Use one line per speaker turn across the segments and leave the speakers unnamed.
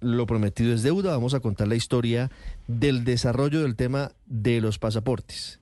lo prometido es deuda, vamos a contar la historia del desarrollo del tema de los pasaportes.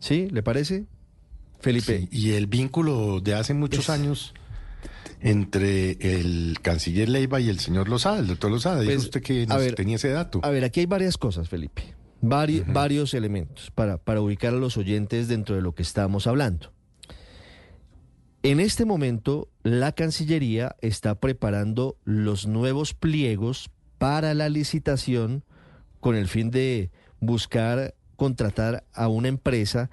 ¿Sí? ¿Le parece? Felipe.
Sí, y el vínculo de hace muchos años entre el canciller Leiva y el señor Lozada, el doctor Lozada. Dijo
Pues,
usted que
a
nos
ver,
tenía ese dato.
A ver, aquí hay varias cosas, Felipe. Vari- Varios elementos para, para ubicar a los oyentes dentro de lo que estamos hablando. En este momento, la Cancillería está preparando los nuevos pliegos para la licitación con el fin de buscar contratar a una empresa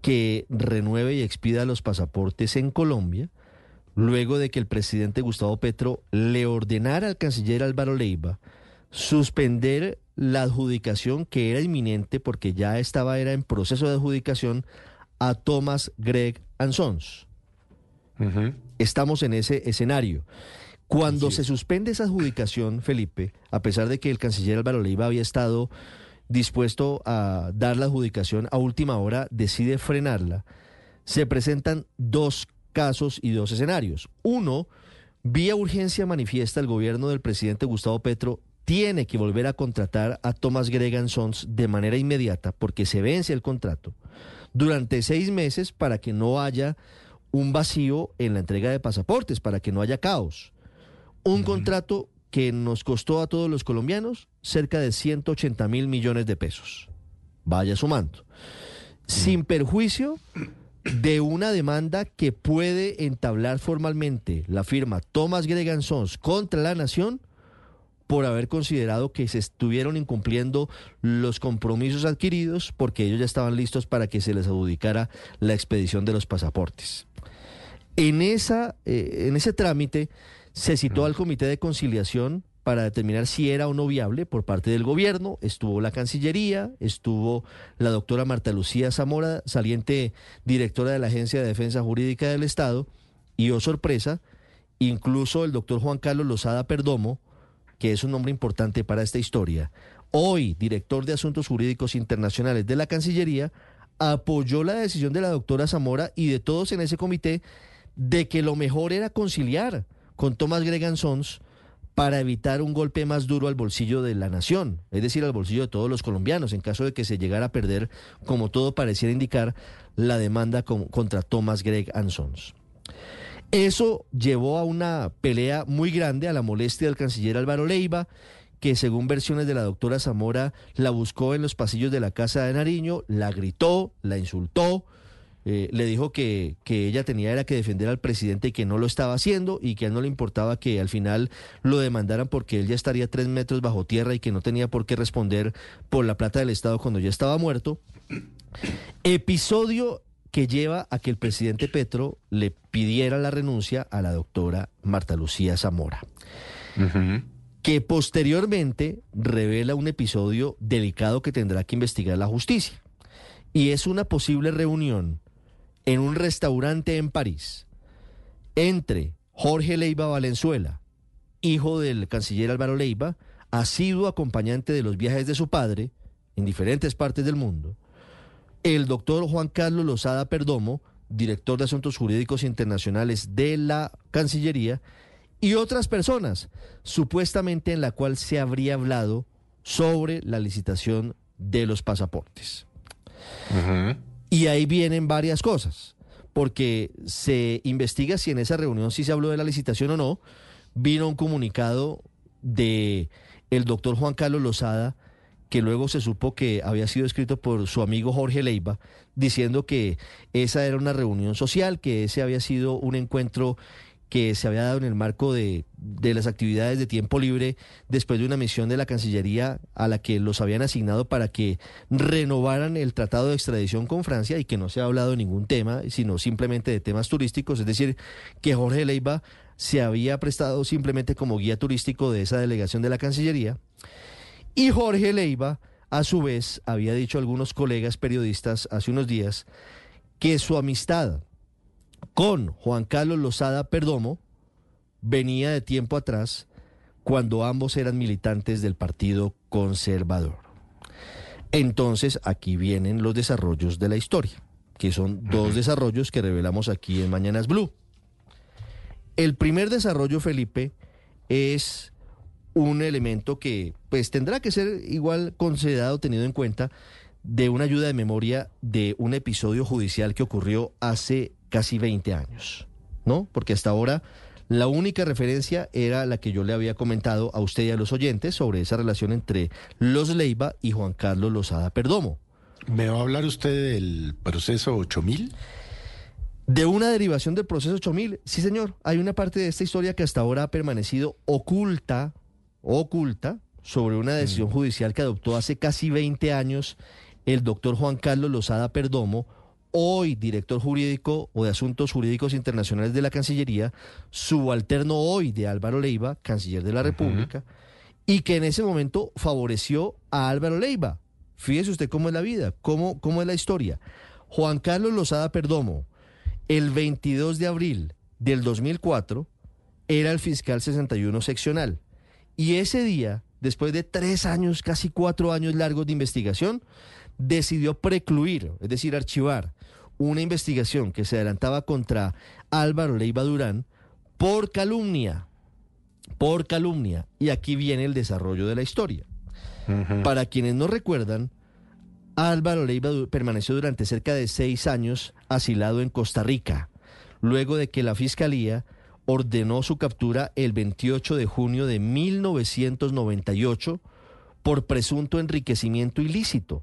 que renueve y expida los pasaportes en Colombia, luego de que el presidente Gustavo Petro le ordenara al canciller Álvaro Leiva suspender la adjudicación que era inminente porque ya estaba era en proceso de adjudicación a Thomas Gregg and Estamos en ese escenario. Cuando se suspende esa adjudicación, Felipe, a pesar de que el canciller Álvaro Leiva había estado dispuesto a dar la adjudicación a última hora, decide frenarla, se presentan dos casos y dos escenarios. Uno, vía urgencia manifiesta el gobierno del presidente Gustavo Petro tiene que volver a contratar a Thomas Gregan Sons de manera inmediata porque se vence el contrato durante seis meses para que no haya un vacío en la entrega de pasaportes, para que no haya caos. Un contrato que nos costó a todos los colombianos cerca de 180 mil millones de pesos. Vaya sumando. Sin perjuicio de una demanda que puede entablar formalmente la firma Thomas Gregan Sons contra la nación por haber considerado que se estuvieron incumpliendo los compromisos adquiridos porque ellos ya estaban listos para que se les adjudicara la expedición de los pasaportes. En, esa, eh, en ese trámite se citó al Comité de Conciliación para determinar si era o no viable por parte del gobierno. Estuvo la Cancillería, estuvo la doctora Marta Lucía Zamora, saliente directora de la Agencia de Defensa Jurídica del Estado, y oh sorpresa, incluso el doctor Juan Carlos Lozada Perdomo, que es un nombre importante para esta historia, hoy director de Asuntos Jurídicos Internacionales de la Cancillería, apoyó la decisión de la doctora Zamora y de todos en ese comité de que lo mejor era conciliar con Thomas Gregan Sons para evitar un golpe más duro al bolsillo de la nación, es decir, al bolsillo de todos los colombianos, en caso de que se llegara a perder, como todo pareciera indicar, la demanda con- contra Thomas Gregg and Sons. Eso llevó a una pelea muy grande, a la molestia del canciller Álvaro Leiva, que según versiones de la doctora Zamora la buscó en los pasillos de la casa de Nariño, la gritó, la insultó, eh, le dijo que, que ella tenía era que defender al presidente y que no lo estaba haciendo y que a él no le importaba que al final lo demandaran porque él ya estaría tres metros bajo tierra y que no tenía por qué responder por la plata del Estado cuando ya estaba muerto. Episodio que lleva a que el presidente Petro le pidiera la renuncia a la doctora Marta Lucía Zamora, que posteriormente revela un episodio delicado que tendrá que investigar la justicia. Y es una posible reunión en un restaurante en París entre Jorge Leiva Valenzuela, hijo del canciller Álvaro Leiva, asiduo acompañante de los viajes de su padre en diferentes partes del mundo, el doctor Juan Carlos Lozada Perdomo, director de Asuntos Jurídicos Internacionales de la Cancillería, y otras personas, supuestamente en la cual se habría hablado sobre la licitación de los pasaportes. Y ahí vienen varias cosas, porque se investiga si en esa reunión sí se habló de la licitación o no. Vino un comunicado de el doctor Juan Carlos Lozada, que luego se supo que había sido escrito por su amigo Jorge Leiva, diciendo que esa era una reunión social, que ese había sido un encuentro que se había dado en el marco de, de, las actividades de tiempo libre después de una misión de la Cancillería a la que los habían asignado para que renovaran el tratado de extradición con Francia y que no se ha hablado de ningún tema, sino simplemente de temas turísticos, es decir, que Jorge Leiva se había prestado simplemente como guía turístico de esa delegación de la Cancillería. Y Jorge Leiva, a su vez, había dicho a algunos colegas periodistas hace unos días que su amistad con Juan Carlos Lozada Perdomo venía de tiempo atrás cuando ambos eran militantes del Partido Conservador. Entonces, aquí vienen los desarrollos de la historia, que son dos desarrollos que revelamos aquí en Mañanas Blue. El primer desarrollo, Felipe, es un elemento que pues tendrá que ser igual considerado, tenido en cuenta, de una ayuda de memoria de un episodio judicial que ocurrió hace casi 20 años, ¿no? Porque hasta ahora la única referencia era la que yo le había comentado a usted y a los oyentes sobre esa relación entre Los Leiva y Juan Carlos Lozada Perdomo.
¿Me va a hablar usted del proceso 8000?
De una derivación del proceso 8000, sí señor, hay una parte de esta historia que hasta ahora ha permanecido oculta, oculta, sobre una decisión judicial que adoptó hace casi 20 años el doctor Juan Carlos Lozada Perdomo, hoy director jurídico o de asuntos jurídicos internacionales de la Cancillería, subalterno hoy de Álvaro Leiva, canciller de la República, y que en ese momento favoreció a Álvaro Leiva. Fíjese usted cómo es la vida, cómo, cómo es la historia. Juan Carlos Lozada Perdomo, el 22 de abril del 2004, era el fiscal 61 seccional. Y ese día, después de tres años, casi cuatro años largos de investigación, decidió precluir, es decir, archivar una investigación que se adelantaba contra Álvaro Leiva Durán por calumnia, por calumnia. Y aquí viene el desarrollo de la historia. Para quienes no recuerdan, Álvaro Leiva permaneció durante cerca de seis años asilado en Costa Rica, luego de que la Fiscalía ordenó su captura el 28 de junio de 1998 por presunto enriquecimiento ilícito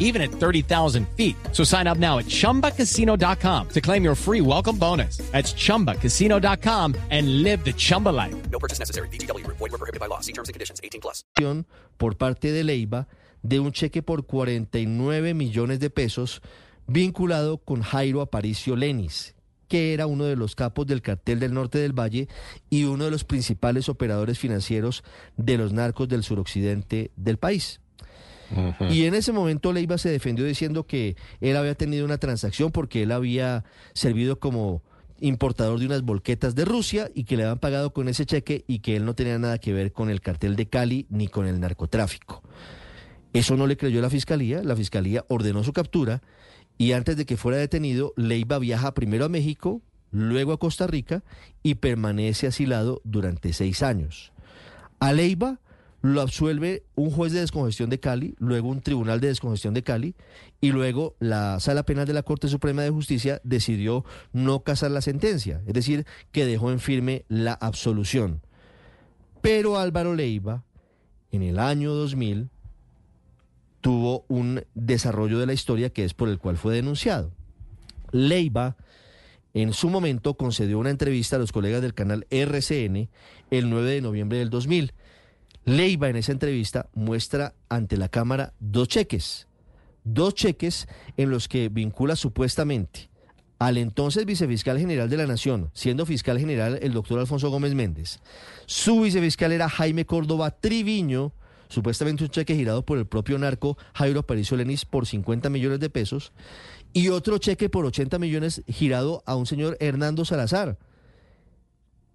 even at 30,000 feet. So sign up now at ChumbaCasino.com to claim your free welcome bonus. That's ChumbaCasino.com and live the Chumba life.
No purchase necessary. VGW. Void were prohibited by law. See terms and conditions. 18 plus.
por parte de Leiva de un cheque por 49 millones de pesos vinculado con Jairo Aparicio Lenis, que era uno de los capos del cartel del norte del Valle y uno de los principales operadores financieros de los narcos del suroccidente del país. Y en ese momento Leiva se defendió diciendo que él había tenido una transacción porque él había servido como importador de unas volquetas de Rusia y que le habían pagado con ese cheque y que él no tenía nada que ver con el cartel de Cali ni con el narcotráfico. Eso no le creyó la fiscalía, la fiscalía ordenó su captura y antes de que fuera detenido, Leiva viaja primero a México, luego a Costa Rica y permanece asilado durante seis años. A Leiva lo absuelve un juez de descongestión de Cali, luego un tribunal de descongestión de Cali y luego la Sala Penal de la Corte Suprema de Justicia decidió no casar la sentencia, es decir, que dejó en firme la absolución. Pero Álvaro Leiva, en el año 2000, tuvo un desarrollo de la historia que es por el cual fue denunciado. Leiva en su momento concedió una entrevista a los colegas del canal RCN el 9 de noviembre del 2000 Leiva en esa entrevista muestra ante la Cámara dos cheques, dos cheques en los que vincula supuestamente al entonces vicefiscal general de la Nación, siendo fiscal general el doctor Alfonso Gómez Méndez. Su vicefiscal era Jaime Córdoba Triviño, supuestamente un cheque girado por el propio narco Jairo Aparicio Lenis por 50 millones de pesos, y otro cheque por 80 millones girado a un señor Hernando Salazar,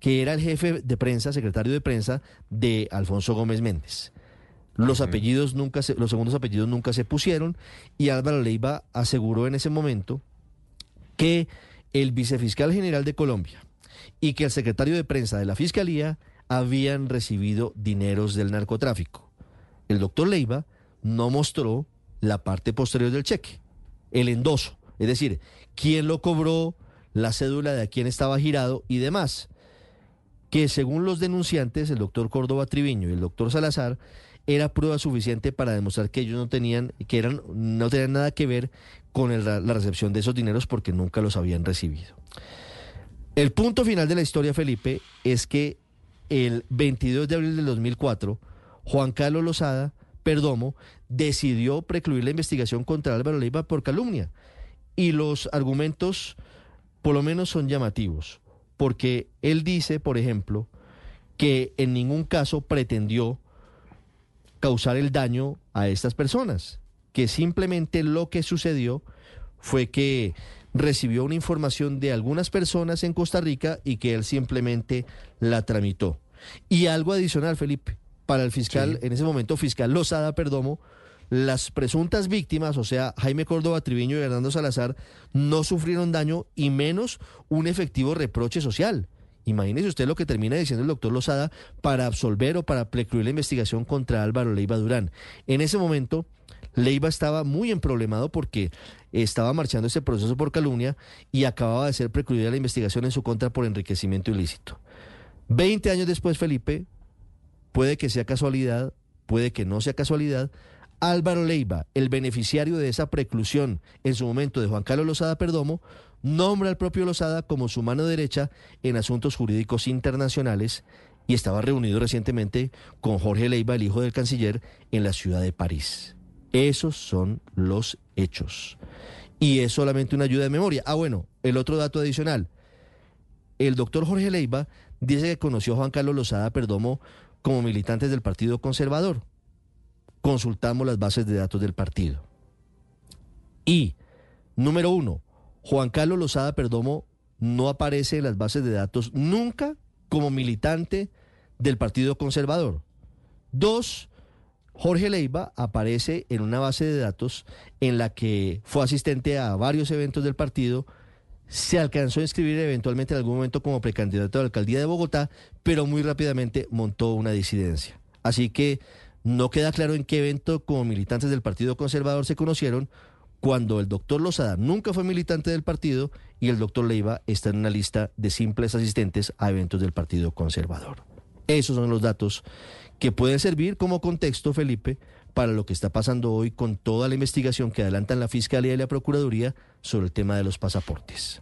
que era el jefe de prensa, secretario de prensa de Alfonso Gómez Méndez. Los apellidos nunca se, los segundos apellidos nunca se pusieron y Álvaro Leiva aseguró en ese momento que el vicefiscal general de Colombia y que el secretario de prensa de la fiscalía habían recibido dineros del narcotráfico. El doctor Leiva no mostró la parte posterior del cheque. el endoso, es decir, quién lo cobró, la cédula de a quién estaba girado y demás. Que según los denunciantes, el doctor Córdoba Triviño y el doctor Salazar, era prueba suficiente para demostrar que ellos no tenían, que eran, no tenían nada que ver con la recepción de esos dineros porque nunca los habían recibido. El punto final de la historia, Felipe, es que el 22 de abril del 2004, Juan Carlos Lozada Perdomo decidió precluir la investigación contra Álvaro Leiva por calumnia. Y los argumentos, por lo menos, son llamativos. Porque él dice, por ejemplo, que en ningún caso pretendió causar el daño a estas personas, que simplemente lo que sucedió fue que recibió una información de algunas personas en Costa Rica y que él simplemente la tramitó. Y algo adicional, Felipe, para el fiscal, en ese momento fiscal Lozada Perdomo, las presuntas víctimas, o sea, Jaime Córdoba Triviño y Hernando Salazar, no sufrieron daño y menos un efectivo reproche social. Imagínese usted lo que termina diciendo el doctor Lozada para absolver o para precluir la investigación contra Álvaro Leiva Durán. En ese momento, Leiva estaba muy emproblemado porque estaba marchando ese proceso por calumnia y acababa de ser precluida la investigación en su contra por enriquecimiento ilícito. Veinte años después, Felipe, puede que sea casualidad, puede que no sea casualidad, Álvaro Leiva, el beneficiario de esa preclusión en su momento de Juan Carlos Lozada Perdomo, nombra al propio Lozada como su mano derecha en asuntos jurídicos internacionales y estaba reunido recientemente con Jorge Leiva, el hijo del canciller, en la ciudad de París. Esos son los hechos. Y es solamente una ayuda de memoria. Ah, bueno, el otro dato adicional. El doctor Jorge Leiva dice que conoció a Juan Carlos Lozada Perdomo como militantes del Partido Conservador. Consultamos las bases de datos del partido. Y, número uno, Juan Carlos Lozada Perdomo no aparece en las bases de datos nunca como militante del Partido Conservador. Dos, Jorge Leiva aparece en una base de datos en la que fue asistente a varios eventos del partido, se alcanzó a inscribir eventualmente en algún momento como precandidato a la alcaldía de Bogotá, pero muy rápidamente montó una disidencia. Así que no queda claro en qué evento como militantes del Partido Conservador se conocieron cuando el doctor Lozada nunca fue militante del partido y el doctor Leiva está en una lista de simples asistentes a eventos del Partido Conservador. Esos son los datos que pueden servir como contexto, Felipe, para lo que está pasando hoy con toda la investigación que adelantan la Fiscalía y la Procuraduría sobre el tema de los pasaportes.